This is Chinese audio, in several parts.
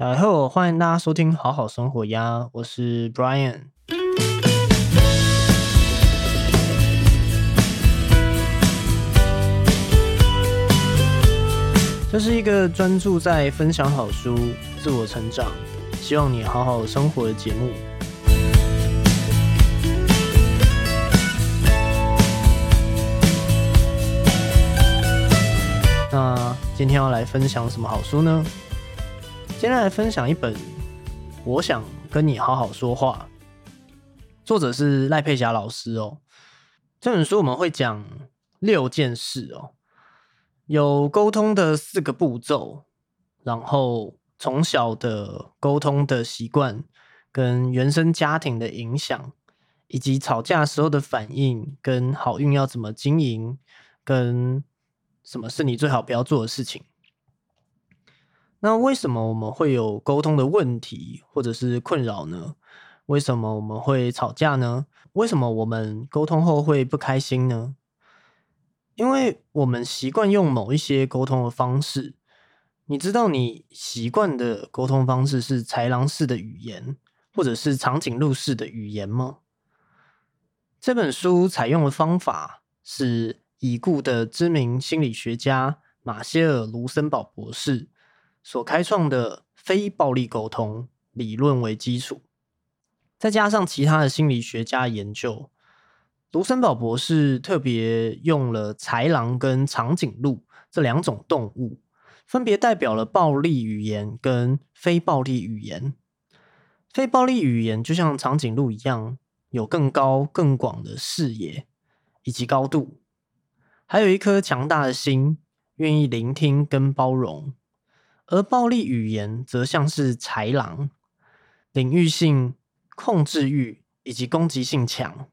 大家好，欢迎大家收听好好生活呀，我是 Brian。这是一个专注在分享好书、自我成长，希望你好好生活的节目。那今天要来分享什么好书呢？今天来分享一本《我想跟你好好说话》，作者是赖佩霞老师哦。这本书我们会讲六件事哦，有沟通的四个步骤，然后从小的沟通的习惯，跟原生家庭的影响，以及吵架时候的反应，跟好运要怎么经营，跟什么是你最好不要做的事情。那为什么我们会有沟通的问题或者是困扰呢？为什么我们会吵架呢？为什么我们沟通后会不开心呢？因为我们习惯用某一些沟通的方式。你知道你习惯的沟通方式是豺狼式的语言，或者是长颈鹿式的语言吗？这本书采用的方法是已故的知名心理学家马歇尔·卢森堡博士。所开创的非暴力沟通理论为基础，再加上其他的心理学家研究，卢森堡博士特别用了豺狼跟长颈鹿这两种动物，分别代表了暴力语言跟非暴力语言。非暴力语言就像长颈鹿一样，有更高更广的视野以及高度，还有一颗强大的心，愿意聆听跟包容。而暴力语言则像是豺狼，领域性、控制欲以及攻击性强，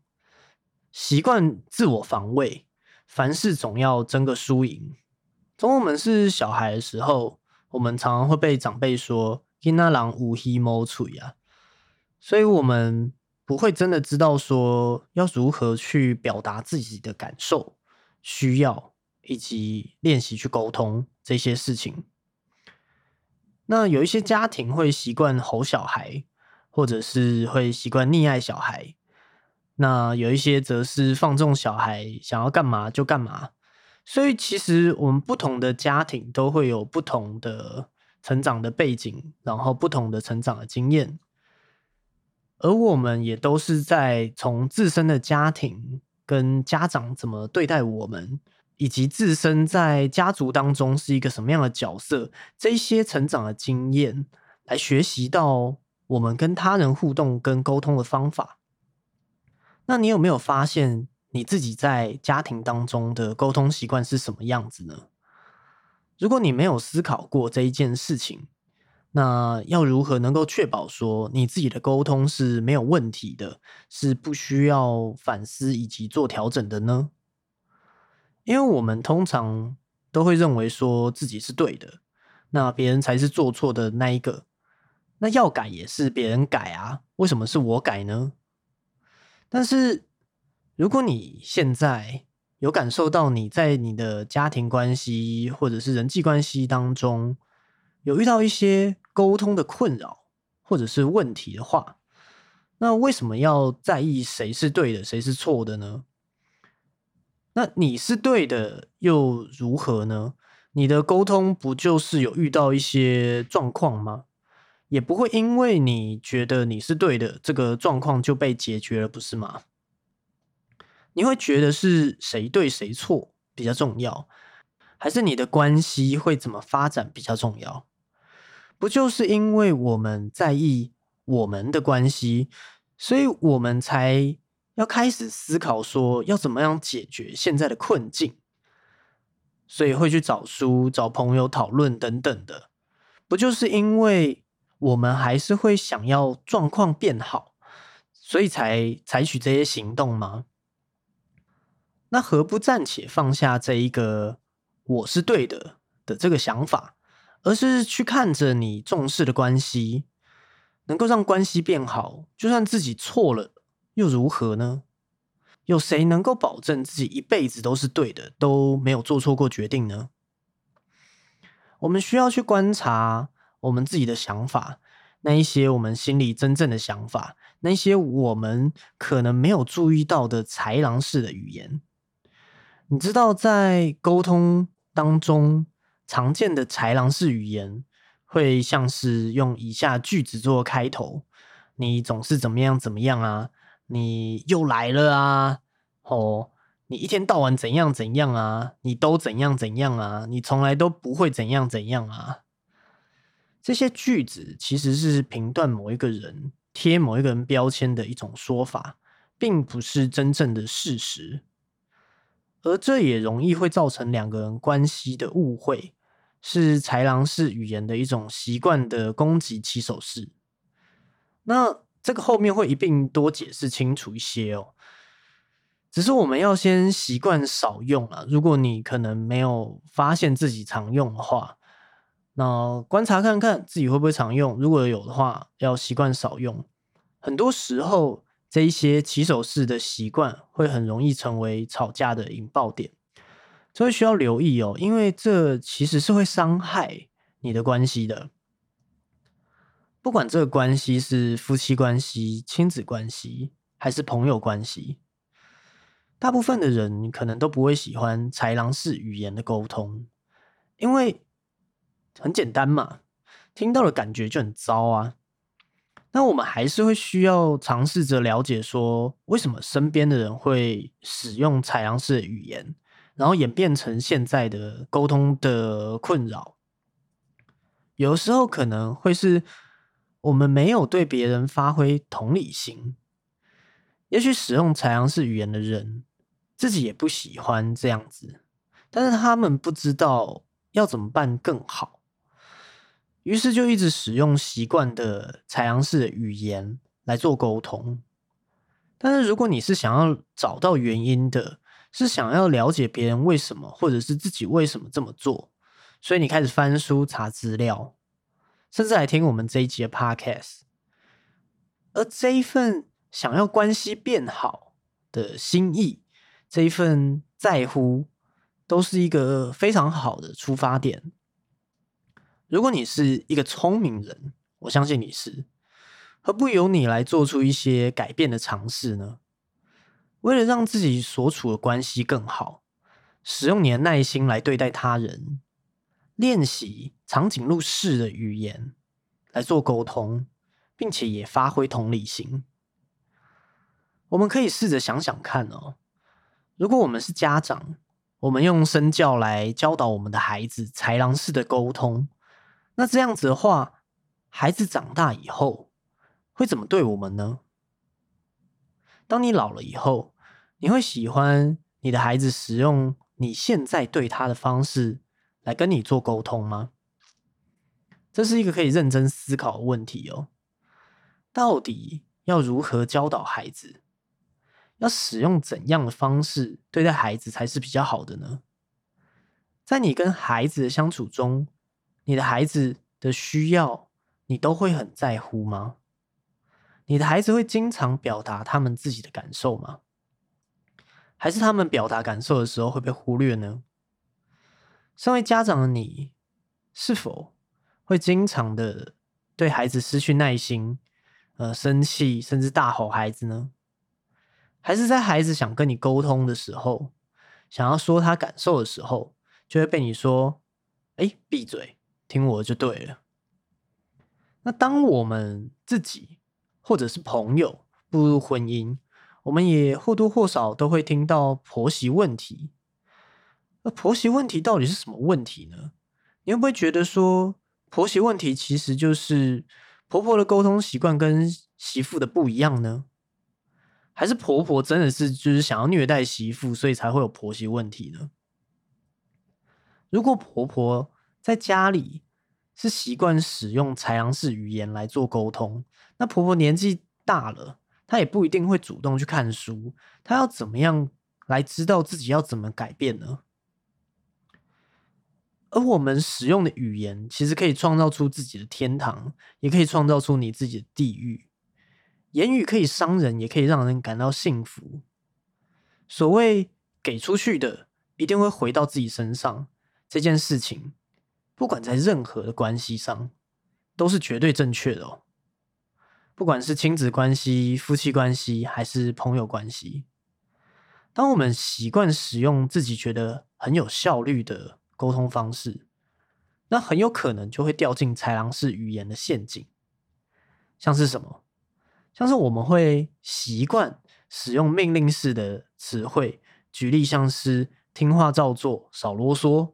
习惯自我防卫，凡事总要争个输赢。从我们是小孩的时候，我们常常会被长辈说“金那狼无黑猫嘴啊”，所以我们不会真的知道说要如何去表达自己的感受、需要，以及练习去沟通这些事情。那有一些家庭会习惯吼小孩，或者是会习惯溺爱小孩。那有一些则是放纵小孩，想要干嘛就干嘛。所以其实我们不同的家庭都会有不同的成长的背景，然后不同的成长的经验。而我们也都是在从自身的家庭跟家长怎么对待我们。以及自身在家族当中是一个什么样的角色，这些成长的经验，来学习到我们跟他人互动跟沟通的方法。那你有没有发现你自己在家庭当中的沟通习惯是什么样子呢？如果你没有思考过这一件事情，那要如何能够确保说你自己的沟通是没有问题的，是不需要反思以及做调整的呢？因为我们通常都会认为说自己是对的，那别人才是做错的那一个。那要改也是别人改啊，为什么是我改呢？但是如果你现在有感受到你在你的家庭关系或者是人际关系当中有遇到一些沟通的困扰或者是问题的话，那为什么要在意谁是对的，谁是错的呢？那你是对的，又如何呢？你的沟通不就是有遇到一些状况吗？也不会因为你觉得你是对的，这个状况就被解决了，不是吗？你会觉得是谁对谁错比较重要，还是你的关系会怎么发展比较重要？不就是因为我们在意我们的关系，所以我们才。要开始思考说要怎么样解决现在的困境，所以会去找书、找朋友讨论等等的，不就是因为我们还是会想要状况变好，所以才采取这些行动吗？那何不暂且放下这一个“我是对的”的这个想法，而是去看着你重视的关系，能够让关系变好，就算自己错了。又如何呢？有谁能够保证自己一辈子都是对的，都没有做错过决定呢？我们需要去观察我们自己的想法，那一些我们心里真正的想法，那些我们可能没有注意到的豺狼式的语言。你知道，在沟通当中常见的豺狼式语言，会像是用以下句子做开头：“你总是怎么样怎么样啊？你又来了啊？哦。”你一天到晚怎样怎样啊？你都怎样怎样啊？你从来都不会怎样怎样啊？这些句子其实是评断某一个人、贴某一个人标签的一种说法，并不是真正的事实。而这也容易会造成两个人关系的误会，是豺狼式语言的一种习惯的攻击起手式。那这个后面会一并多解释清楚一些哦。只是我们要先习惯少用啊。如果你可能没有发现自己常用的话，那观察看看自己会不会常用。如果有的话，要习惯少用。很多时候，这一些起手式的习惯会很容易成为吵架的引爆点，所以需要留意哦。因为这其实是会伤害你的关系的。不管这个关系是夫妻关系、亲子关系，还是朋友关系。大部分的人可能都不会喜欢豺狼式语言的沟通，因为很简单嘛，听到的感觉就很糟啊。那我们还是会需要尝试着了解，说为什么身边的人会使用豺狼式的语言，然后演变成现在的沟通的困扰。有时候可能会是我们没有对别人发挥同理心，也许使用豺狼式语言的人。自己也不喜欢这样子，但是他们不知道要怎么办更好，于是就一直使用习惯的采阳式的语言来做沟通。但是如果你是想要找到原因的，是想要了解别人为什么，或者是自己为什么这么做，所以你开始翻书查资料，甚至来听我们这一集的 podcast，而这一份想要关系变好的心意。这一份在乎，都是一个非常好的出发点。如果你是一个聪明人，我相信你是，何不由你来做出一些改变的尝试呢？为了让自己所处的关系更好，使用你的耐心来对待他人，练习长颈鹿式的语言来做沟通，并且也发挥同理心。我们可以试着想想看哦。如果我们是家长，我们用身教来教导我们的孩子豺狼式的沟通，那这样子的话，孩子长大以后会怎么对我们呢？当你老了以后，你会喜欢你的孩子使用你现在对他的方式来跟你做沟通吗？这是一个可以认真思考的问题哦。到底要如何教导孩子？要使用怎样的方式对待孩子才是比较好的呢？在你跟孩子的相处中，你的孩子的需要你都会很在乎吗？你的孩子会经常表达他们自己的感受吗？还是他们表达感受的时候会被忽略呢？身为家长的你，是否会经常的对孩子失去耐心，呃，生气，甚至大吼孩子呢？还是在孩子想跟你沟通的时候，想要说他感受的时候，就会被你说：“哎，闭嘴，听我就对了。”那当我们自己或者是朋友步入婚姻，我们也或多或少都会听到婆媳问题。那婆媳问题到底是什么问题呢？你会不会觉得说，婆媳问题其实就是婆婆的沟通习惯跟媳妇的不一样呢？还是婆婆真的是就是想要虐待媳妇，所以才会有婆媳问题呢？如果婆婆在家里是习惯使用豺狼式语言来做沟通，那婆婆年纪大了，她也不一定会主动去看书，她要怎么样来知道自己要怎么改变呢？而我们使用的语言，其实可以创造出自己的天堂，也可以创造出你自己的地狱。言语可以伤人，也可以让人感到幸福。所谓给出去的，一定会回到自己身上。这件事情，不管在任何的关系上，都是绝对正确的哦。不管是亲子关系、夫妻关系，还是朋友关系，当我们习惯使用自己觉得很有效率的沟通方式，那很有可能就会掉进豺狼式语言的陷阱。像是什么？像是我们会习惯使用命令式的词汇，举例像是听话照做、少啰嗦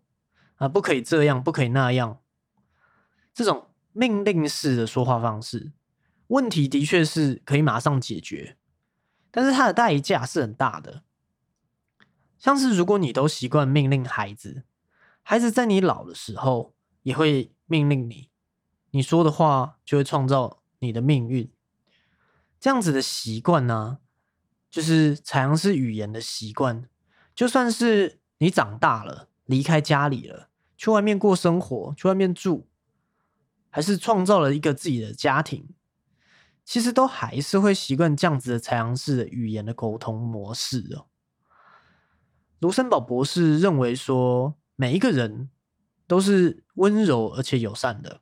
啊，不可以这样，不可以那样，这种命令式的说话方式。问题的确是可以马上解决，但是它的代价是很大的。像是如果你都习惯命令孩子，孩子在你老的时候也会命令你，你说的话就会创造你的命运。这样子的习惯呢，就是采样式语言的习惯。就算是你长大了，离开家里了，去外面过生活，去外面住，还是创造了一个自己的家庭。其实都还是会习惯这样子的采样式的语言的沟通模式哦。卢森堡博士认为说，每一个人都是温柔而且友善的，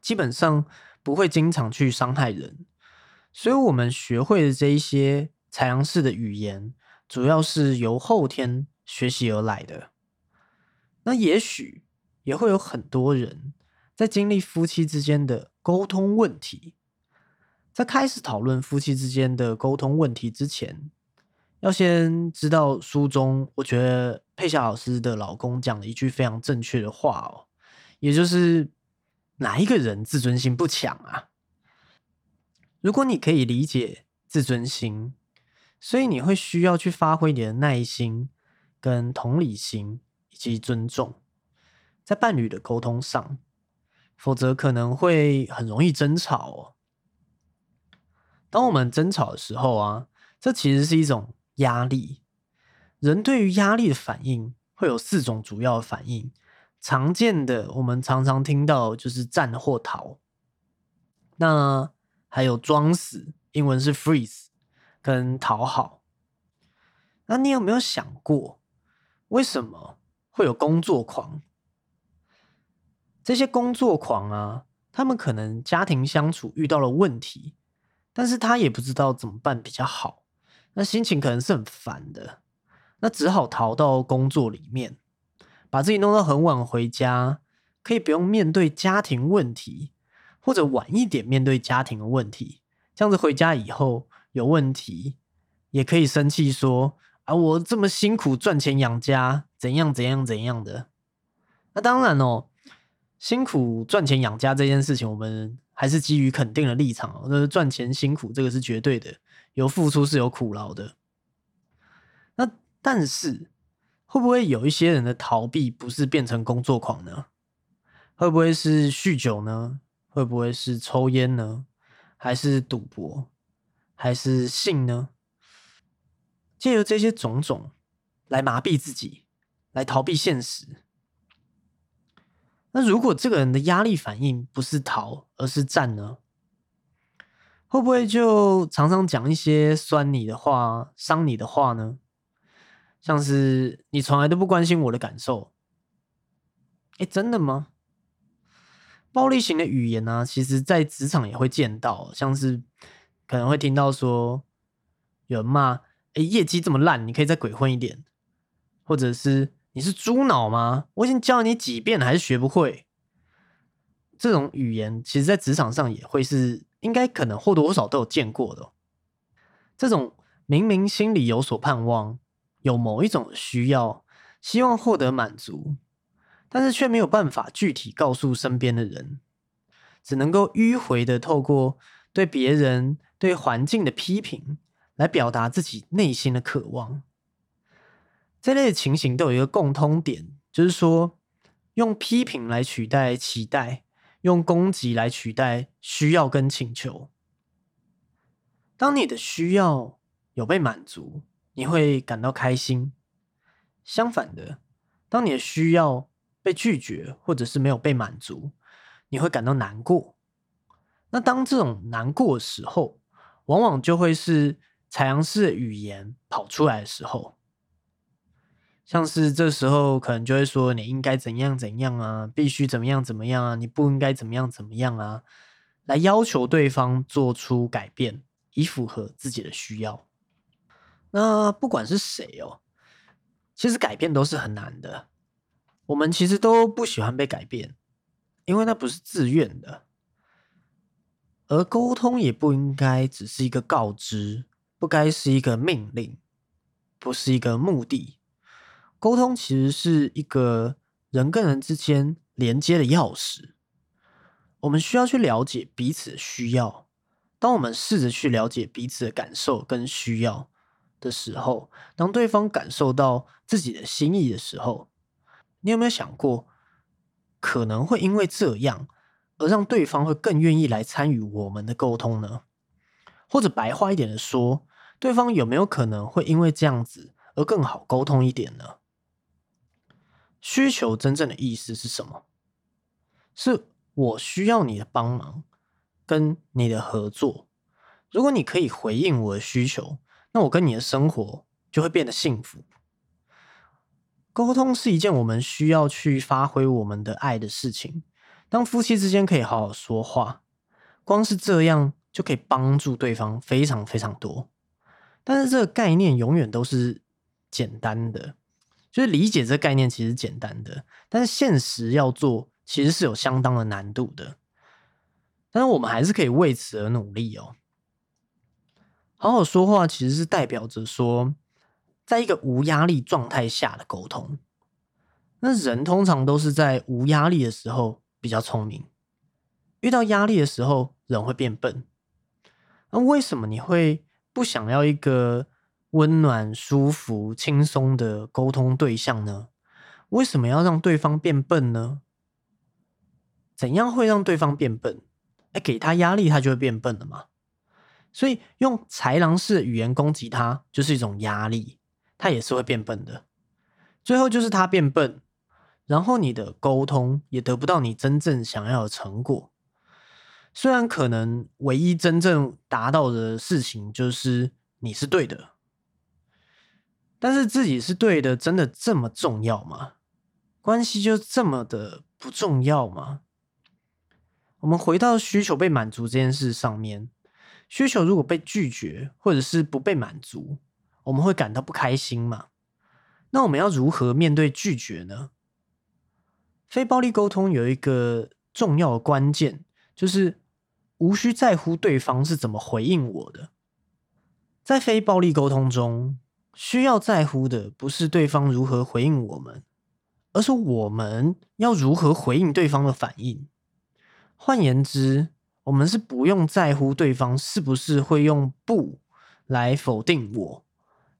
基本上不会经常去伤害人。所以，我们学会的这一些采样式的语言，主要是由后天学习而来的。那也许也会有很多人在经历夫妻之间的沟通问题。在开始讨论夫妻之间的沟通问题之前，要先知道书中我觉得佩霞老师的老公讲了一句非常正确的话哦，也就是哪一个人自尊心不强啊？如果你可以理解自尊心，所以你会需要去发挥你的耐心、跟同理心以及尊重，在伴侣的沟通上，否则可能会很容易争吵哦。当我们争吵的时候啊，这其实是一种压力。人对于压力的反应会有四种主要反应。常见的，我们常常听到就是战或逃。那还有装死，英文是 freeze，跟讨好。那你有没有想过，为什么会有工作狂？这些工作狂啊，他们可能家庭相处遇到了问题。但是他也不知道怎么办比较好，那心情可能是很烦的，那只好逃到工作里面，把自己弄到很晚回家，可以不用面对家庭问题，或者晚一点面对家庭的问题，这样子回家以后有问题，也可以生气说啊，我这么辛苦赚钱养家，怎样怎样怎样的。那当然哦，辛苦赚钱养家这件事情，我们。还是基于肯定的立场，就是赚钱辛苦，这个是绝对的，有付出是有苦劳的。那但是会不会有一些人的逃避不是变成工作狂呢？会不会是酗酒呢？会不会是抽烟呢？还是赌博？还是性呢？借由这些种种来麻痹自己，来逃避现实。那如果这个人的压力反应不是逃，而是战呢？会不会就常常讲一些酸你的话、伤你的话呢？像是你从来都不关心我的感受。哎，真的吗？暴力型的语言呢，其实在职场也会见到，像是可能会听到说有人骂：“哎，业绩这么烂，你可以再鬼混一点。”或者是。你是猪脑吗？我已经教你几遍了，还是学不会？这种语言，其实在职场上也会是应该可能或多或少都有见过的。这种明明心里有所盼望，有某一种需要，希望获得满足，但是却没有办法具体告诉身边的人，只能够迂回的透过对别人、对环境的批评，来表达自己内心的渴望。这类的情形都有一个共通点，就是说用批评来取代期待，用攻击来取代需要跟请求。当你的需要有被满足，你会感到开心；相反的，当你的需要被拒绝或者是没有被满足，你会感到难过。那当这种难过的时候，往往就会是采样式的语言跑出来的时候。像是这时候可能就会说你应该怎样怎样啊，必须怎么样怎么样啊，你不应该怎么样怎么样啊，来要求对方做出改变，以符合自己的需要。那不管是谁哦，其实改变都是很难的。我们其实都不喜欢被改变，因为那不是自愿的。而沟通也不应该只是一个告知，不该是一个命令，不是一个目的。沟通其实是一个人跟人之间连接的钥匙。我们需要去了解彼此的需要。当我们试着去了解彼此的感受跟需要的时候，当对方感受到自己的心意的时候，你有没有想过，可能会因为这样而让对方会更愿意来参与我们的沟通呢？或者白话一点的说，对方有没有可能会因为这样子而更好沟通一点呢？需求真正的意思是什么？是我需要你的帮忙，跟你的合作。如果你可以回应我的需求，那我跟你的生活就会变得幸福。沟通是一件我们需要去发挥我们的爱的事情。当夫妻之间可以好好说话，光是这样就可以帮助对方非常非常多。但是这个概念永远都是简单的。就是理解这个概念其实简单的，但是现实要做其实是有相当的难度的。但是我们还是可以为此而努力哦。好好说话其实是代表着说，在一个无压力状态下的沟通。那人通常都是在无压力的时候比较聪明，遇到压力的时候人会变笨。那为什么你会不想要一个？温暖、舒服、轻松的沟通对象呢？为什么要让对方变笨呢？怎样会让对方变笨？哎，给他压力，他就会变笨了嘛。所以用豺狼式的语言攻击他，就是一种压力，他也是会变笨的。最后就是他变笨，然后你的沟通也得不到你真正想要的成果。虽然可能唯一真正达到的事情就是你是对的。但是自己是对的，真的这么重要吗？关系就这么的不重要吗？我们回到需求被满足这件事上面，需求如果被拒绝或者是不被满足，我们会感到不开心吗？那我们要如何面对拒绝呢？非暴力沟通有一个重要的关键，就是无需在乎对方是怎么回应我的。在非暴力沟通中。需要在乎的不是对方如何回应我们，而是我们要如何回应对方的反应。换言之，我们是不用在乎对方是不是会用“不”来否定我，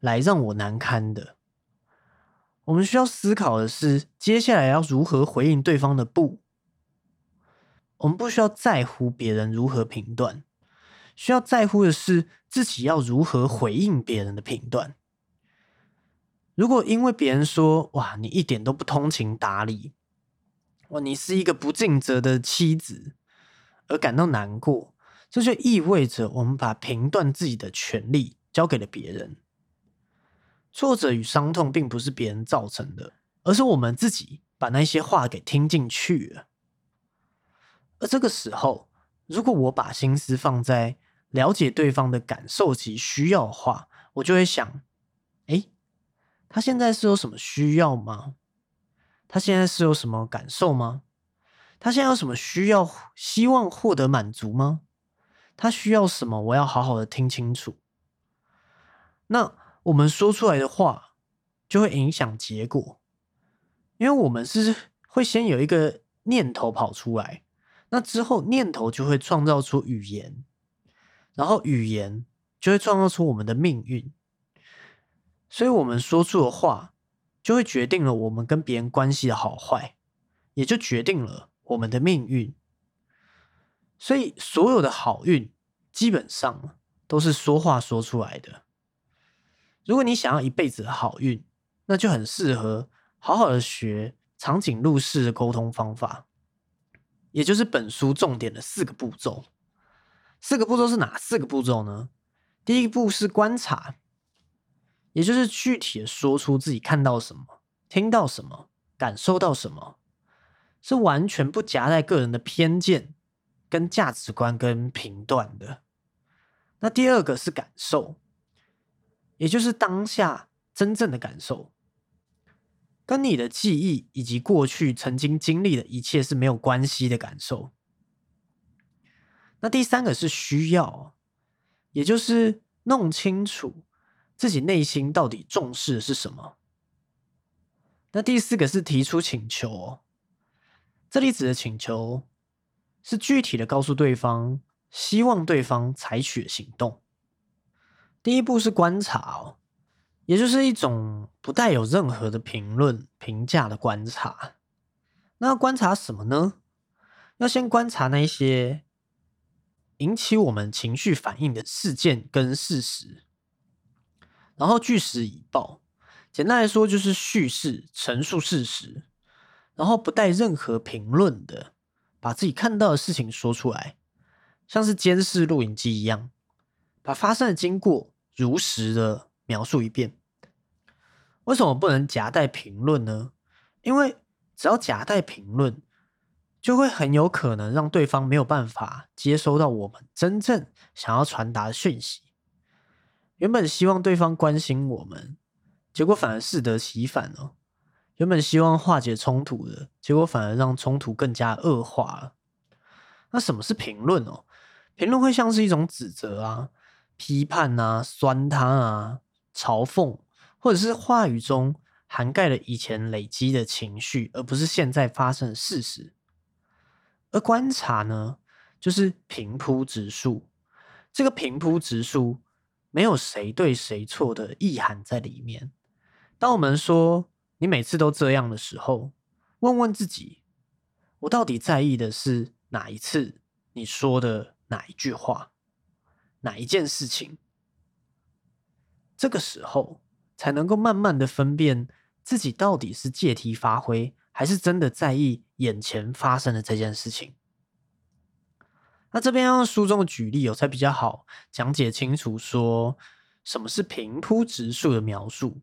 来让我难堪的。我们需要思考的是，接下来要如何回应对方的“不”。我们不需要在乎别人如何评断，需要在乎的是自己要如何回应别人的评断。如果因为别人说“哇，你一点都不通情达理”，哇，你是一个不尽责的妻子，而感到难过，这就意味着我们把评断自己的权利交给了别人。挫折与伤痛并不是别人造成的，而是我们自己把那些话给听进去了。而这个时候，如果我把心思放在了解对方的感受及需要的话，我就会想。他现在是有什么需要吗？他现在是有什么感受吗？他现在有什么需要、希望获得满足吗？他需要什么？我要好好的听清楚。那我们说出来的话就会影响结果，因为我们是会先有一个念头跑出来，那之后念头就会创造出语言，然后语言就会创造出我们的命运。所以，我们说出的话，就会决定了我们跟别人关系的好坏，也就决定了我们的命运。所以，所有的好运基本上都是说话说出来的。如果你想要一辈子的好运，那就很适合好好的学长颈鹿式的沟通方法，也就是本书重点的四个步骤。四个步骤是哪四个步骤呢？第一步是观察。也就是具体的说出自己看到什么，听到什么、感受到什么，是完全不夹带个人的偏见、跟价值观跟评断的。那第二个是感受，也就是当下真正的感受，跟你的记忆以及过去曾经经历的一切是没有关系的感受。那第三个是需要，也就是弄清楚自己内心到底重视的是什么。那第四个是提出请求，这里指的请求是具体的告诉对方，希望对方采取行动。第一步是观察哦，也就是一种不带有任何的评论评价的观察。那观察什么呢？要先观察那些。引起我们情绪反应的事件跟事实，然后据实以报。简单来说，就是叙事、陈述事实，然后不带任何评论的，把自己看到的事情说出来，像是监视录影机一样，把发生的经过如实的描述一遍。为什么不能夹带评论呢？因为只要夹带评论。就会很有可能让对方没有办法接收到我们真正想要传达的讯息。原本希望对方关心我们，结果反而适得其反哦。原本希望化解冲突的，结果反而让冲突更加恶化了。那什么是评论哦？评论会像是一种指责啊、批判啊、酸他啊、嘲讽，或者是话语中涵盖了以前累积的情绪，而不是现在发生的事实。而观察呢，就是平铺直述。这个平铺直述没有谁对谁错的意涵在里面。当我们说你每次都这样的时候，问问自己，我到底在意的是哪一次你说的哪一句话，哪一件事情？这个时候才能够慢慢的分辨自己到底是借题发挥。还是真的在意眼前发生的这件事情。那这边用书中的举例，有才比较好讲解清楚，说什么是平铺直述的描述。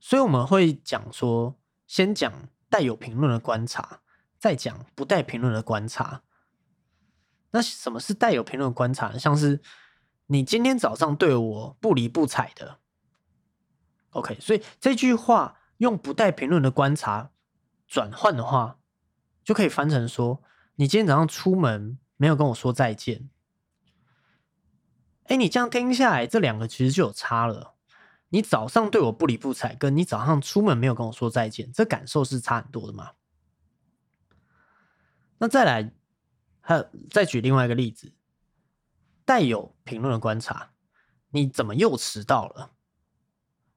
所以我们会讲说，先讲带有评论的观察，再讲不带评论的观察。那什么是带有评论的观察？像是你今天早上对我不理不睬的。OK，所以这句话用不带评论的观察。转换的话，就可以翻成说：你今天早上出门没有跟我说再见。哎，你这样听下来，这两个其实就有差了。你早上对我不理不睬，跟你早上出门没有跟我说再见，这感受是差很多的嘛？那再来，还有再举另外一个例子，带有评论的观察，你怎么又迟到了？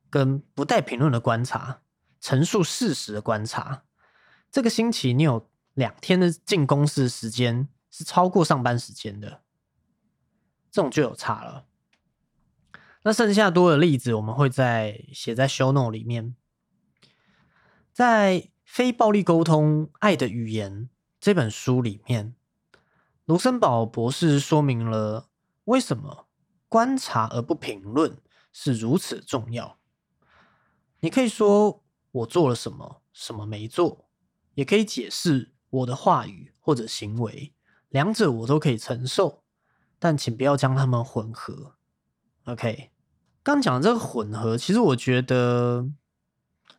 跟不带评论的观察，陈述事实的观察。这个星期你有两天的进公司时间是超过上班时间的，这种就有差了。那剩下多的例子，我们会在写在 show note 里面。在《非暴力沟通：爱的语言》这本书里面，卢森堡博士说明了为什么观察而不评论是如此重要。你可以说我做了什么，什么没做。也可以解释我的话语或者行为，两者我都可以承受，但请不要将它们混合。OK，刚讲的这个混合，其实我觉得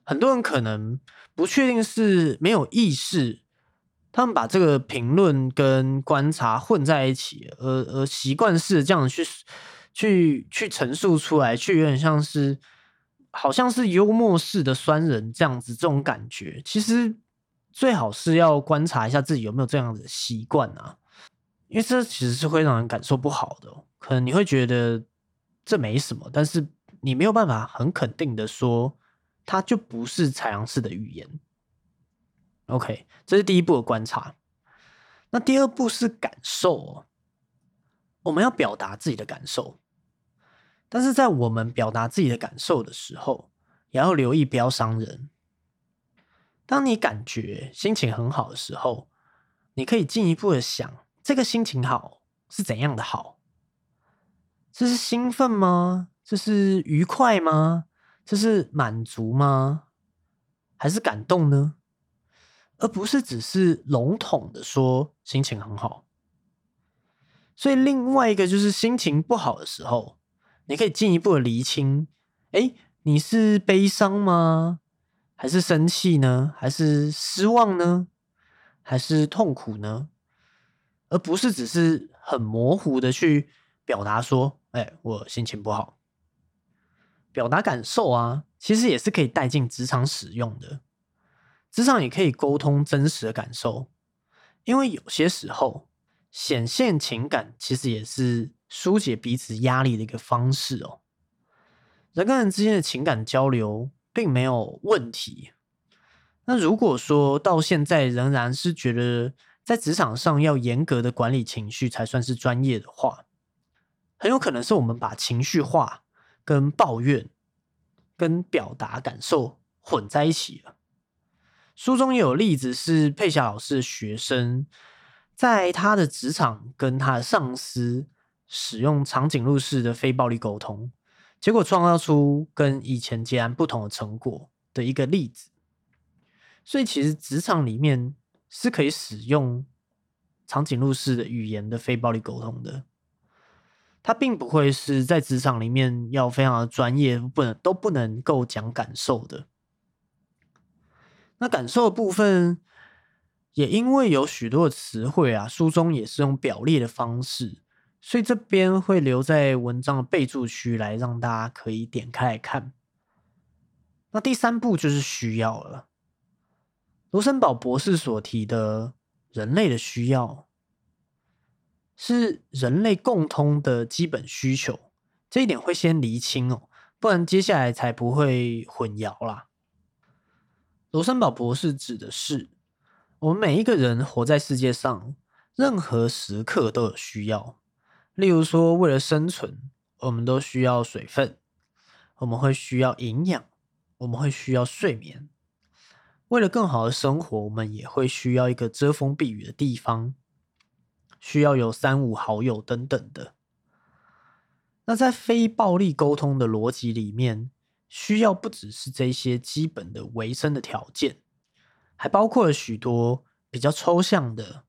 很多人可能不确定是没有意识，他们把这个评论跟观察混在一起，而而习惯式这样去去去陈述出来，却有点像是好像是幽默式的酸人这样子，这种感觉其实。最好是要观察一下自己有没有这样的习惯啊，因为这其实是会让人感受不好的。可能你会觉得这没什么，但是你没有办法很肯定的说，它就不是采阳式的语言。OK，这是第一步的观察。那第二步是感受，哦我们要表达自己的感受，但是在我们表达自己的感受的时候，也要留意不要伤人。当你感觉心情很好的时候，你可以进一步的想，这个心情好是怎样的好？这是兴奋吗？这是愉快吗？这是满足吗？还是感动呢？而不是只是笼统的说心情很好。所以另外一个就是心情不好的时候，你可以进一步的厘清：哎，你是悲伤吗？还是生气呢？还是失望呢？还是痛苦呢？而不是只是很模糊的去表达说：哎，我心情不好。表达感受啊，其实也是可以带进职场使用的。职场也可以沟通真实的感受，因为有些时候显现情感，其实也是疏解彼此压力的一个方式哦。人跟人之间的情感交流并没有问题。那如果说到现在仍然是觉得在职场上要严格的管理情绪才算是专业的话，很有可能是我们把情绪化跟抱怨跟表达感受混在一起了。书中也有例子，是佩霞老师的学生，在他的职场跟他的上司使用长颈鹿式的非暴力沟通，结果创造出跟以前截然不同的成果的一个例子。所以，其实职场里面是可以使用长颈鹿式的语言的非暴力沟通的。它并不会是在职场里面要非常的专业，不能都不能够讲感受的。那感受的部分，也因为有许多词汇啊，书中也是用表列的方式，所以这边会留在文章的备注区来让大家可以点开来看。那第三步就是需要了，罗森堡博士所提的人类的需要，是人类共通的基本需求，这一点会先厘清哦，不然接下来才不会混淆啦。罗森堡博士指的是，我们每一个人活在世界上，任何时刻都有需要。例如说，为了生存，我们都需要水分，我们会需要营养，我们会需要睡眠。为了更好的生活，我们也会需要一个遮风避雨的地方，需要有三五好友等等的。那在非暴力沟通的逻辑里面。需要不只是这些基本的维生的条件，还包括了许多比较抽象的，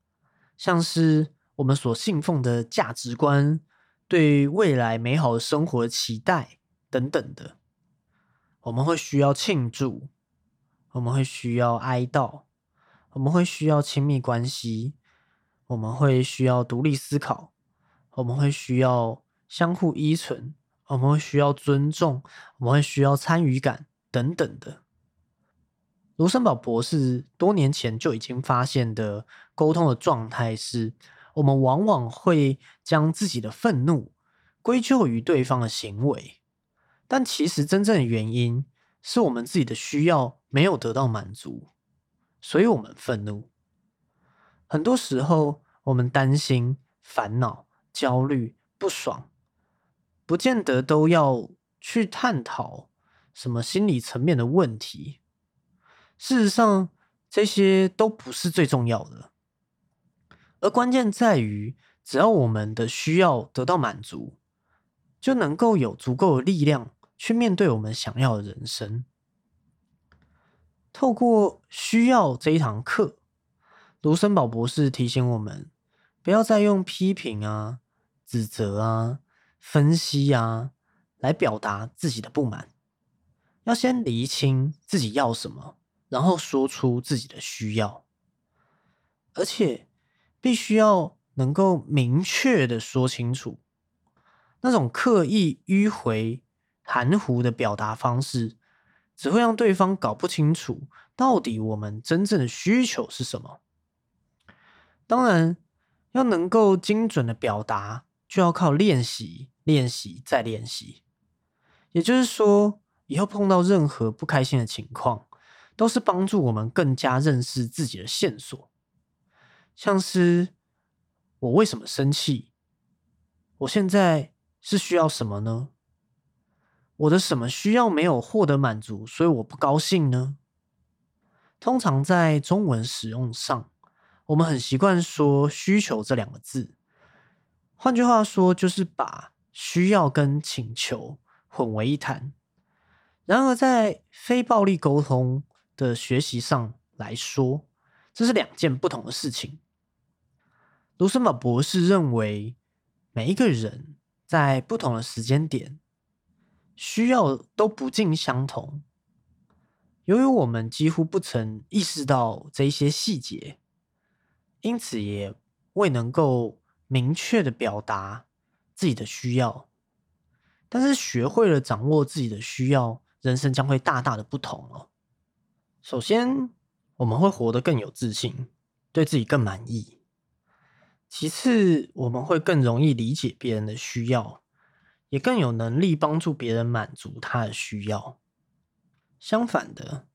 像是我们所信奉的价值观、对未来美好的生活的期待等等的。我们会需要庆祝，我们会需要哀悼，我们会需要亲密关系，我们会需要独立思考，我们会需要相互依存。我们会需要尊重，我们会需要参与感等等的。卢森堡博士多年前就已经发现的沟通的状态是，我们往往会将自己的愤怒归咎于对方的行为，但其实真正的原因是我们自己的需要没有得到满足，所以我们愤怒。很多时候，我们担心、烦恼、焦虑、不爽。不见得都要去探讨什么心理层面的问题。事实上，这些都不是最重要的，而关键在于，只要我们的需要得到满足，就能够有足够的力量去面对我们想要的人生。透过需要这一堂课，卢森堡博士提醒我们，不要再用批评啊、指责啊。分析啊，来表达自己的不满，要先厘清自己要什么，然后说出自己的需要，而且必须要能够明确的说清楚。那种刻意迂回、含糊的表达方式，只会让对方搞不清楚到底我们真正的需求是什么。当然，要能够精准的表达。就要靠练习，练习再练习。也就是说，以后碰到任何不开心的情况，都是帮助我们更加认识自己的线索。像是我为什么生气？我现在是需要什么呢？我的什么需要没有获得满足，所以我不高兴呢？通常在中文使用上，我们很习惯说“需求”这两个字。换句话说，就是把需要跟请求混为一谈。然而，在非暴力沟通的学习上来说，这是两件不同的事情。卢森堡博士认为，每一个人在不同的时间点需要都不尽相同。由于我们几乎不曾意识到这一些细节，因此也未能够明确的表达自己的需要。但是学会了掌握自己的需要，人生将会大大的不同哦。首先，我们会活得更有自信，对自己更满意。其次，我们会更容易理解别人的需要，也更有能力帮助别人满足他的需要。相反的，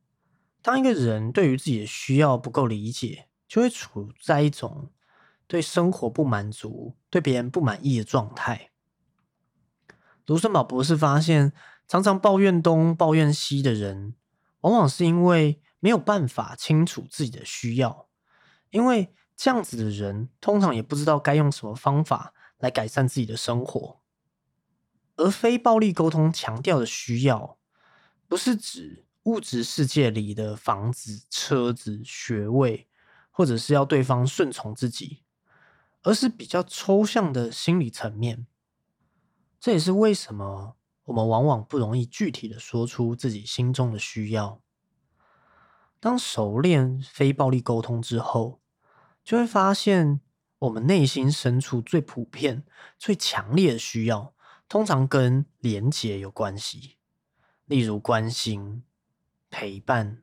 当一个人对于自己的需要不够理解，就会处在一种对生活不满足、对别人不满意的状态。卢森堡博士发现，常常抱怨东、抱怨西的人，往往是因为没有办法清楚自己的需要。因为这样子的人，通常也不知道该用什么方法来改善自己的生活。而非暴力沟通强调的需要，不是指物质世界里的房子、车子、学位，或者是要对方顺从自己，而是比较抽象的心理层面。这也是为什么我们往往不容易具体的说出自己心中的需要。当熟练非暴力沟通之后，就会发现我们内心深处最普遍、最强烈的需要，通常跟连结有关系。例如关心、陪伴、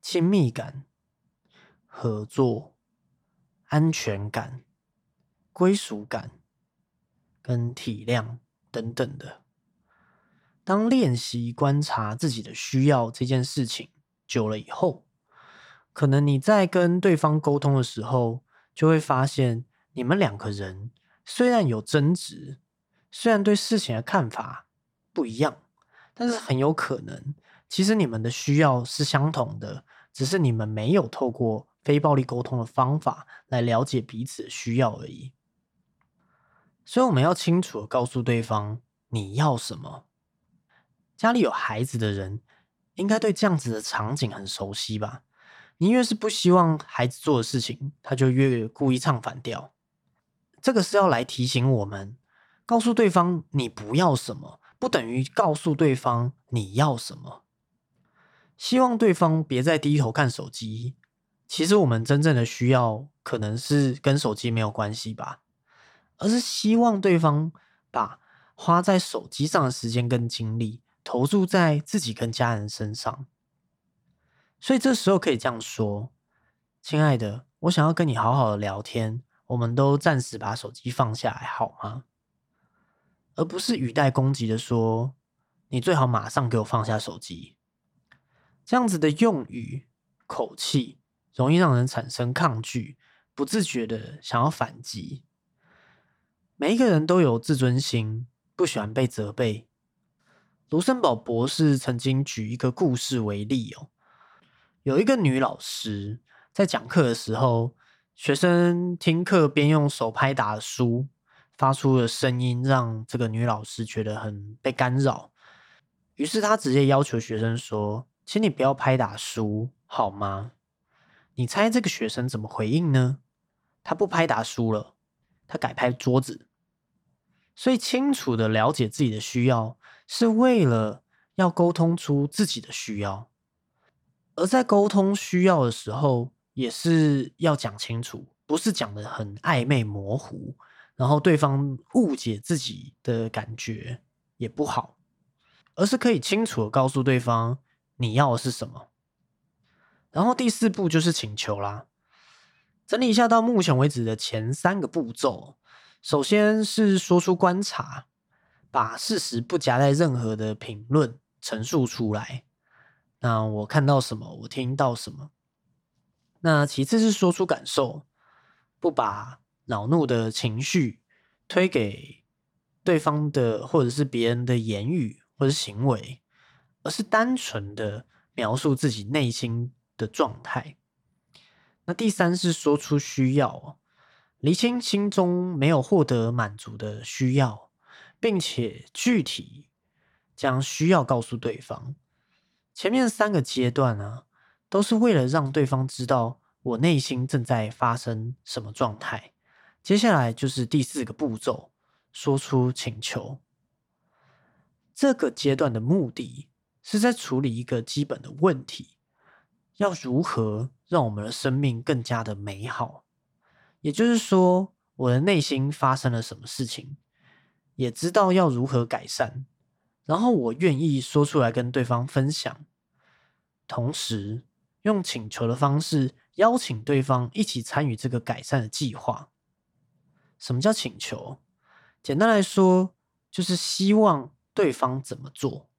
亲密感、合作、安全感、归属感跟体谅。等等的，当练习观察自己的需要这件事情久了以后，可能你在跟对方沟通的时候，就会发现你们两个人虽然有争执，虽然对事情的看法不一样，但是很有可能，其实你们的需要是相同的，只是你们没有透过非暴力沟通的方法来了解彼此的需要而已。所以我们要清楚的告诉对方你要什么。家里有孩子的人，应该对这样子的场景很熟悉吧？你越是不希望孩子做的事情，他就越故意唱反调。这个是要来提醒我们，告诉对方你不要什么，不等于告诉对方你要什么。希望对方别再低头看手机。其实我们真正的需要，可能是跟手机没有关系吧。而是希望对方把花在手机上的时间跟精力投注在自己跟家人身上，所以这时候可以这样说：“亲爱的，我想要跟你好好的聊天，我们都暂时把手机放下来好吗？”而不是语带攻击的说：“你最好马上给我放下手机。”这样子的用语口气容易让人产生抗拒，不自觉的想要反击。每一个人都有自尊心，不喜欢被责备。卢森堡博士曾经举一个故事为例哦，有一个女老师在讲课的时候，学生听课边用手拍打书，发出的声音让这个女老师觉得很被干扰。于是她直接要求学生说：“请你不要拍打书，好吗？”你猜这个学生怎么回应呢？他不拍打书了，他改拍桌子。所以，清楚的了解自己的需要，是为了要沟通出自己的需要。而在沟通需要的时候，也是要讲清楚，不是讲的很暧昧模糊，然后对方误解自己的感觉也不好。而是可以清楚的告诉对方你要的是什么。然后第四步就是请求啦。整理一下到目前为止的前三个步骤。首先是说出观察，把事实不夹带任何的评论陈述出来。那我看到什么，我听到什么。那其次是说出感受，不把恼怒的情绪推给对方的或者是别人的言语或者行为，而是单纯的描述自己内心的状态。那第三是说出需要。厘清心中没有获得满足的需要，并且具体将需要告诉对方。前面三个阶段呢，都是为了让对方知道我内心正在发生什么状态。接下来就是第四个步骤，说出请求。这个阶段的目的是在处理一个基本的问题：要如何让我们的生命更加的美好？也就是说，我的内心发生了什么事情，也知道要如何改善，然后我愿意说出来跟对方分享，同时用请求的方式邀请对方一起参与这个改善的计划。什么叫请求？简单来说，就是希望对方怎么做，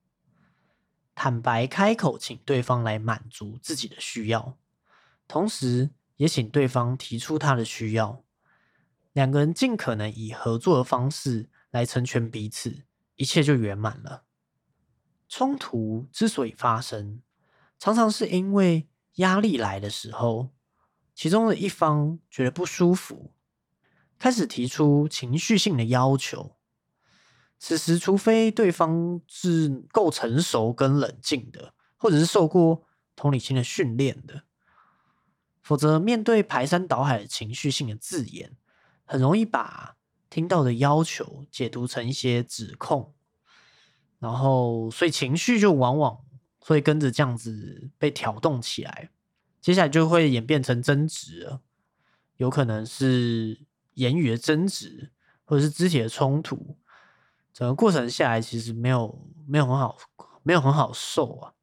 坦白开口，请对方来满足自己的需要，同时也请对方提出他的需要，两个人尽可能以合作的方式来成全彼此，一切就圆满了。冲突之所以发生，常常是因为压力来的时候，其中的一方觉得不舒服。开始提出情绪性的要求，此时除非对方是够成熟跟冷静的，或者是受过同理心的训练的，否则面对排山倒海的情绪性的字眼，很容易把听到的要求解读成一些指控，然后所以情绪就往往所以跟着这样子被挑动起来，接下来就会演变成争执了，有可能是。言语的争执，或者是肢体的冲突，整个过程下来，其实没有没有很好，没有很好受啊。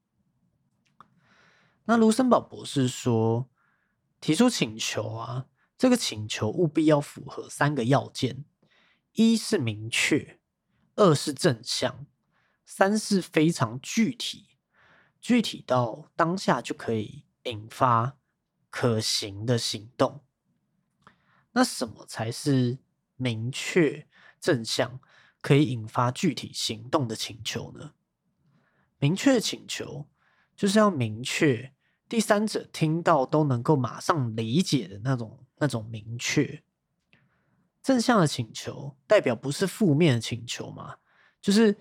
那卢森堡博士说，提出请求啊，这个请求务必要符合三个要件：一是明确，二是正向，三是非常具体，具体到当下就可以引发可行的行动。那什么才是明确正向，可以引发具体行动的请求呢？明确请求就是要明确，第三者听到都能够马上理解的那种那种明确。正向的请求代表不是负面的请求嘛？就是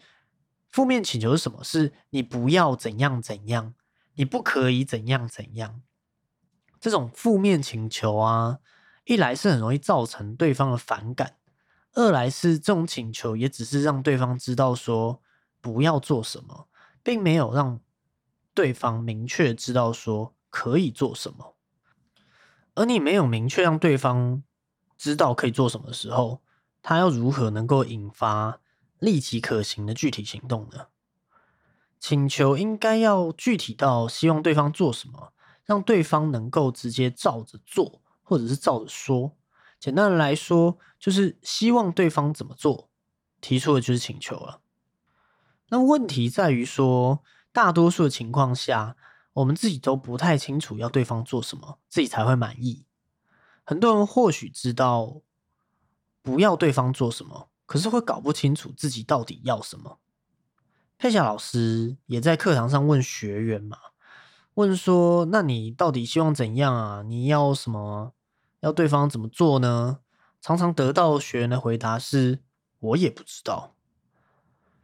负面请求是什么？是你不要怎样怎样，你不可以怎样怎样，这种负面请求啊。一来是很容易造成对方的反感，二来是这种请求也只是让对方知道说不要做什么，并没有让对方明确知道说可以做什么。而你没有明确让对方知道可以做什么的时候，他要如何能够引发立即可行的具体行动呢？请求应该要具体到希望对方做什么，让对方能够直接照着做。或者是照着说，简单的来说，就是希望对方怎么做，提出的就是请求了。那问题在于说，大多数的情况下，我们自己都不太清楚要对方做什么，自己才会满意。很多人或许知道不要对方做什么，可是会搞不清楚自己到底要什么。佩霞老师也在课堂上问学员嘛，问说：“那你到底希望怎样啊？你要什么？”要对方怎么做呢？常常得到学员的回答是“我也不知道”，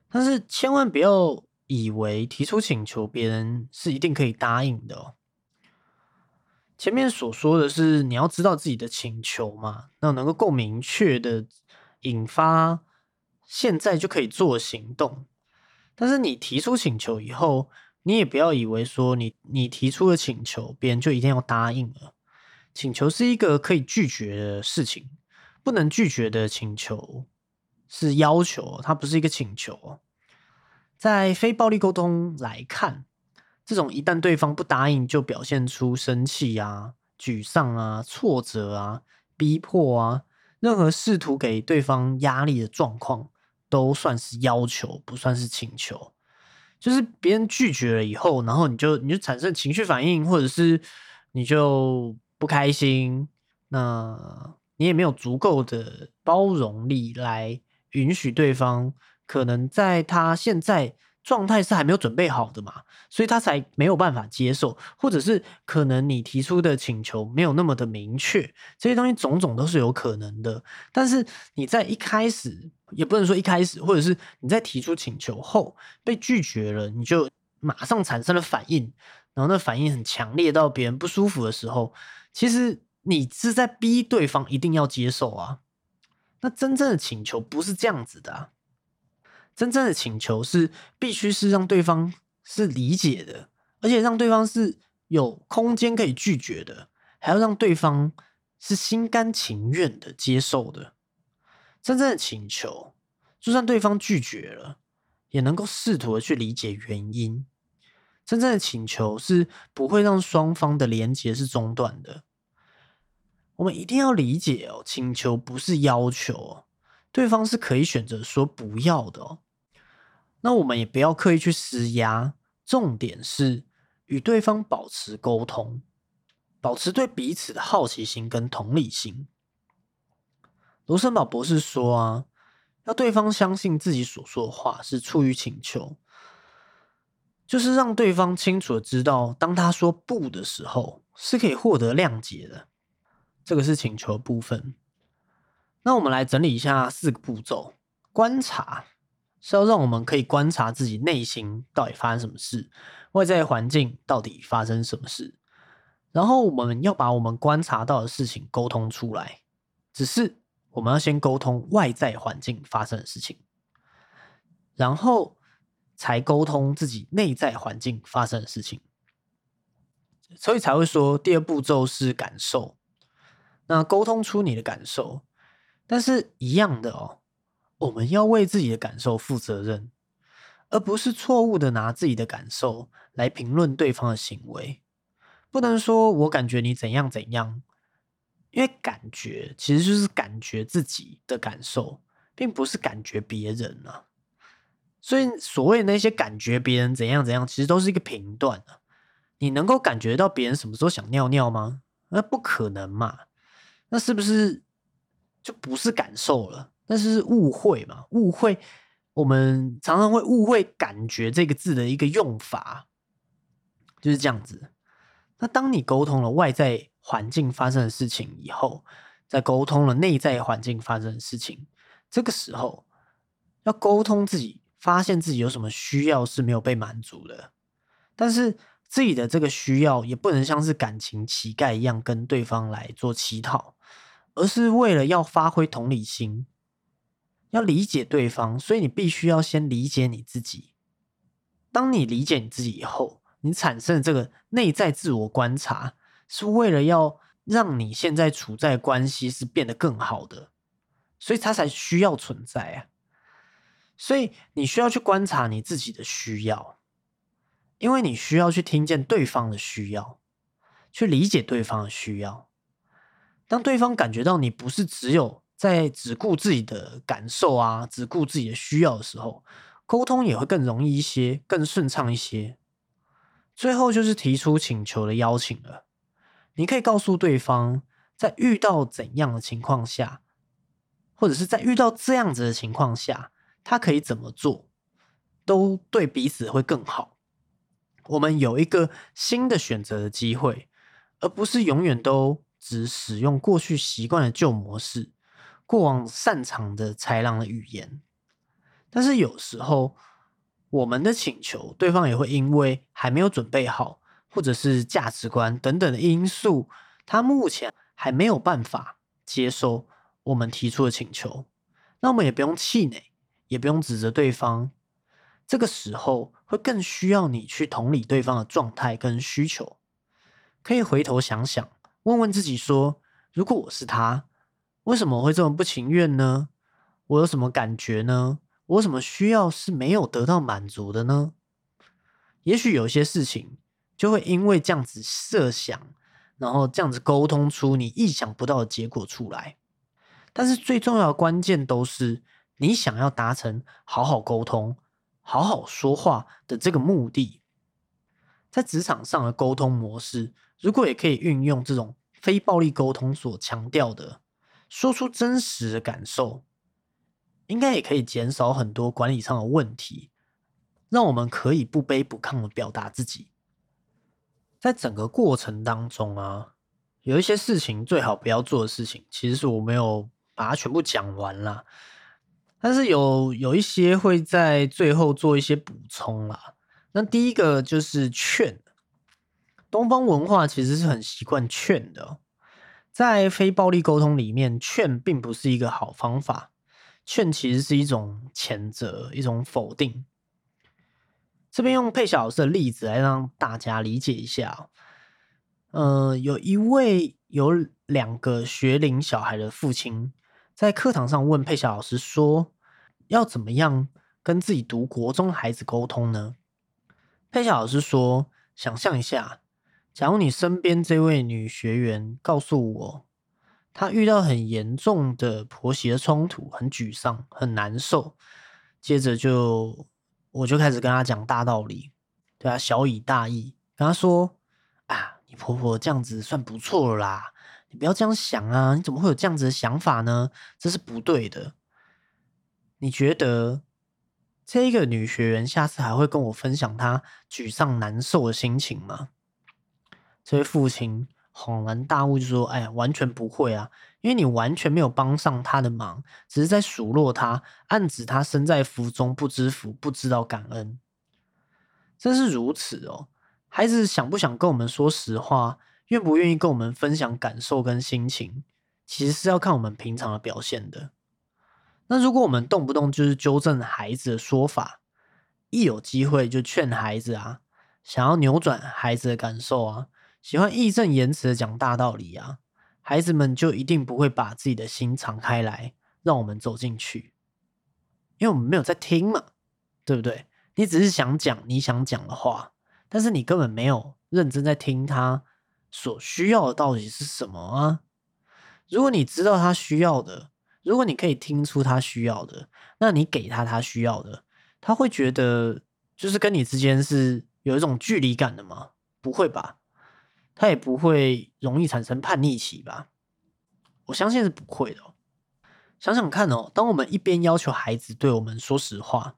但是千万不要以为提出请求，别人是一定可以答应的哦。前面所说的是你要知道自己的请求嘛，那能够够明确的引发现在就可以做行动。但是你提出请求以后，你也不要以为说你你提出了请求，别人就一定要答应了。请求是一个可以拒绝的事情，不能拒绝的请求是要求，它不是一个请求。在非暴力沟通来看，这种一旦对方不答应，就表现出生气啊、沮丧啊、挫折啊、逼迫啊，任何试图给对方压力的状况，都算是要求，不算是请求。就是别人拒绝了以后，然后你就你就产生情绪反应，或者是你就。不开心，那你也没有足够的包容力来允许对方，可能在他现在状态是还没有准备好的嘛，所以他才没有办法接受，或者是可能你提出的请求没有那么的明确，这些东西种种都是有可能的。但是你在一开始，也不能说一开始，或者是你在提出请求后被拒绝了，你就马上产生了反应，然后那反应很强烈到别人不舒服的时候，其实你是在逼对方一定要接受啊。那真正的请求不是这样子的，真正的请求是必须是让对方是理解的，而且让对方是有空间可以拒绝的，还要让对方是心甘情愿的接受的。真正的请求，就算对方拒绝了，也能够试图的去理解原因。真正的请求是不会让双方的连接是中断的。我们一定要理解哦，请求不是要求哦，对方是可以选择说不要的哦。那我们也不要刻意去施压，重点是与对方保持沟通，保持对彼此的好奇心跟同理心。罗森堡博士说啊，要对方相信自己所说的话是出于请求，就是让对方清楚的知道，当他说不的时候，是可以获得谅解的。这个是请求部分。那我们来整理一下四个步骤：观察是要让我们可以观察自己内心到底发生什么事，外在环境到底发生什么事，然后我们要把我们观察到的事情沟通出来。只是。我们要先沟通外在环境发生的事情，然后才沟通自己内在环境发生的事情，所以才会说第二步骤是感受。那沟通出你的感受，但是一样的哦，我们要为自己的感受负责任，而不是错误的拿自己的感受来评论对方的行为。不能说我感觉你怎样怎样。因为感觉其实就是感觉自己的感受，并不是感觉别人啊。所以所谓那些感觉别人怎样怎样，其实都是一个评断啊。你能够感觉到别人什么时候想尿尿吗？那不可能嘛。那是不是就不是感受了？那是误会嘛？误会，我们常常会误会“感觉”这个字的一个用法，就是这样子。那当你沟通了外在。环境发生的事情以后，再沟通了内在环境发生的事情，这个时候要沟通自己，发现自己有什么需要是没有被满足的，但是自己的这个需要也不能像是感情乞丐一样跟对方来做乞讨，而是为了要发挥同理心，要理解对方，所以你必须要先理解你自己。当你理解你自己以后，你产生的这个内在自我观察。是为了要让你现在处在关系是变得更好的，所以它才需要存在啊。所以你需要去观察你自己的需要，因为你需要去听见对方的需要，去理解对方的需要。当对方感觉到你不是只有在只顾自己的感受啊，只顾自己的需要的时候，沟通也会更容易一些，更顺畅一些。最后就是提出请求的邀请了。你可以告诉对方，在遇到怎样的情况下，或者是在遇到这样子的情况下，他可以怎么做，都对彼此会更好。我们有一个新的选择的机会，而不是永远都只使用过去习惯的旧模式，过往擅长的豺狼的语言。但是有时候，我们的请求，对方也会因为还没有准备好。或者是价值观等等的因素，他目前还没有办法接受我们提出的请求，那我们也不用气馁，也不用指责对方。这个时候会更需要你去同理对方的状态跟需求，可以回头想想，问问自己说：如果我是他，为什么会这么不情愿呢？我有什么感觉呢？我有什么需要是没有得到满足的呢？也许有些事情。就会因为这样子设想，然后这样子沟通出你意想不到的结果出来。但是最重要的关键都是你想要达成好好沟通、好好说话的这个目的。在职场上的沟通模式，如果也可以运用这种非暴力沟通所强调的，说出真实的感受，应该也可以减少很多管理上的问题，让我们可以不卑不亢的表达自己。在整个过程当中啊，有一些事情最好不要做的事情，其实是我没有把它全部讲完啦。但是有有一些会在最后做一些补充啦。那第一个就是劝，东方文化其实是很习惯劝的，在非暴力沟通里面，劝并不是一个好方法，劝其实是一种谴责，一种否定。这边用佩小老师的例子来让大家理解一下。呃，有一位有两个学龄小孩的父亲，在课堂上问佩小老师说：“要怎么样跟自己读国中孩子沟通呢？”佩小老师说：“想象一下，假如你身边这位女学员告诉我，她遇到很严重的婆媳的冲突，很沮丧，很难受，接着就我就开始跟她讲大道理，对她小以大义，跟她说啊。”你婆婆这样子算不错啦，你不要这样想啊！你怎么会有这样子的想法呢？这是不对的。你觉得这个女学员下次还会跟我分享她沮丧难受的心情吗？这位父亲恍然大悟，就说：“哎呀，完全不会啊，因为你完全没有帮上他的忙，只是在数落他，暗指他身在福中不知福，不知道感恩。真是如此哦。”孩子想不想跟我们说实话，愿不愿意跟我们分享感受跟心情，其实是要看我们平常的表现的。那如果我们动不动就是纠正孩子的说法，一有机会就劝孩子啊，想要扭转孩子的感受啊，喜欢义正言辞的讲大道理啊，孩子们就一定不会把自己的心敞开来，让我们走进去，因为我们没有在听嘛，对不对？你只是想讲你想讲的话。但是你根本没有认真在听他所需要的到底是什么啊？如果你知道他需要的，如果你可以听出他需要的，那你给他他需要的，他会觉得就是跟你之间是有一种距离感的吗？不会吧？他也不会容易产生叛逆期吧？我相信是不会的。想想看哦，当我们一边要求孩子对我们说实话。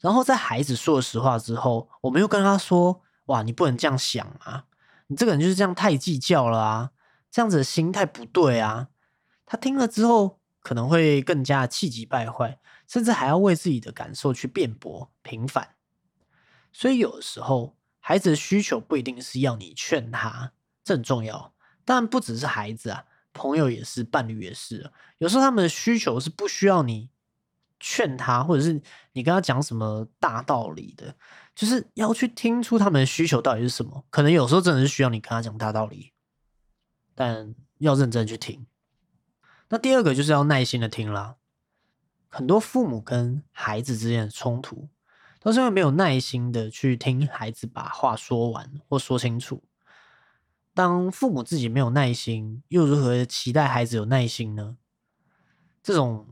然后在孩子说了实话之后，我们又跟他说：“哇，你不能这样想啊！你这个人就是这样太计较了啊！这样子的心态不对啊！”他听了之后，可能会更加气急败坏，甚至还要为自己的感受去辩驳、平反。所以有的时候，孩子的需求不一定是要你劝他，这很重要。但，不只是孩子啊，朋友也是，伴侣也是。有时候他们的需求是不需要你。劝他，或者是你跟他讲什么大道理的，就是要去听出他们的需求到底是什么。可能有时候真的是需要你跟他讲大道理，但要认真去听。那第二个就是要耐心的听啦。很多父母跟孩子之间的冲突，都是因为没有耐心的去听孩子把话说完或说清楚。当父母自己没有耐心，又如何期待孩子有耐心呢？这种。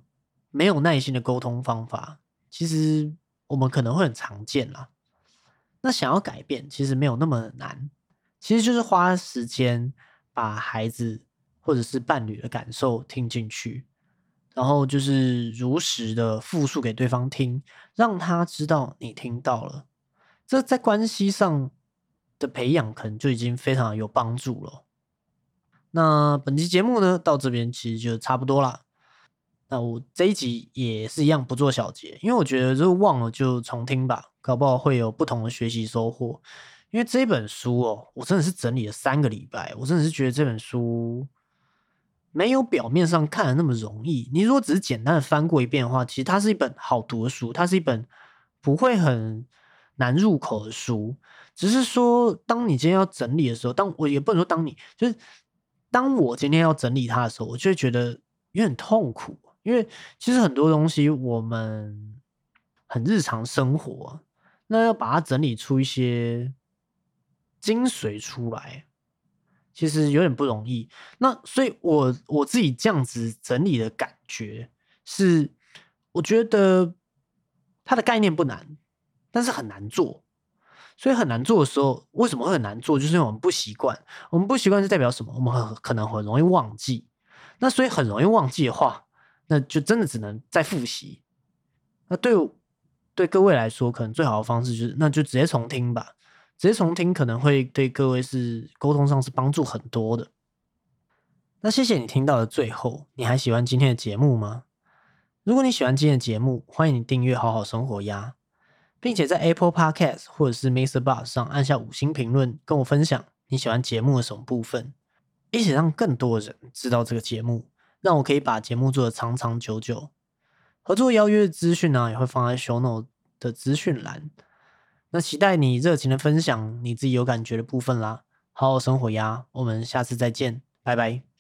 没有耐心的沟通方法，其实我们可能会很常见啦。那想要改变，其实没有那么难，其实就是花时间把孩子或者是伴侣的感受听进去，然后就是如实的复述给对方听，让他知道你听到了。这在关系上的培养，可能就已经非常有帮助了。那本期节目呢，到这边其实就差不多了。那我这一集也是一样不做小结，因为我觉得如果忘了就重听吧，搞不好会有不同的学习收获。因为这本书哦，我真的是整理了三个礼拜，我真的是觉得这本书没有表面上看的那么容易。你如果只是简单的翻过一遍的话，其实它是一本好读的书，它是一本不会很难入口的书。只是说，当你今天要整理的时候，当我也不能说当你，就是当我今天要整理它的时候，我就会觉得有点痛苦。因为其实很多东西我们很日常生活，那要把它整理出一些精髓出来，其实有点不容易。那所以，我我自己这样子整理的感觉是，我觉得它的概念不难，但是很难做。所以很难做的时候，为什么会很难做？就是因为我们不习惯。我们不习惯是代表什么？我们很可能很容易忘记。那所以很容易忘记的话。那就真的只能再复习。那对对各位来说，可能最好的方式就是，那就直接重听吧。直接重听可能会对各位是沟通上是帮助很多的。那谢谢你听到的最后，你还喜欢今天的节目吗？如果你喜欢今天的节目，欢迎你订阅好好生活呀，并且在 Apple Podcast 或者是 Mr. Bus 上按下五星评论，跟我分享。你喜欢节目的什么部分，一起让更多人知道这个节目，让我可以把节目做得长长久久。合作邀约的资讯呢，也会放在 show note 的资讯栏。那期待你热情的分享你自己有感觉的部分啦。好好生活呀，我们下次再见，拜拜。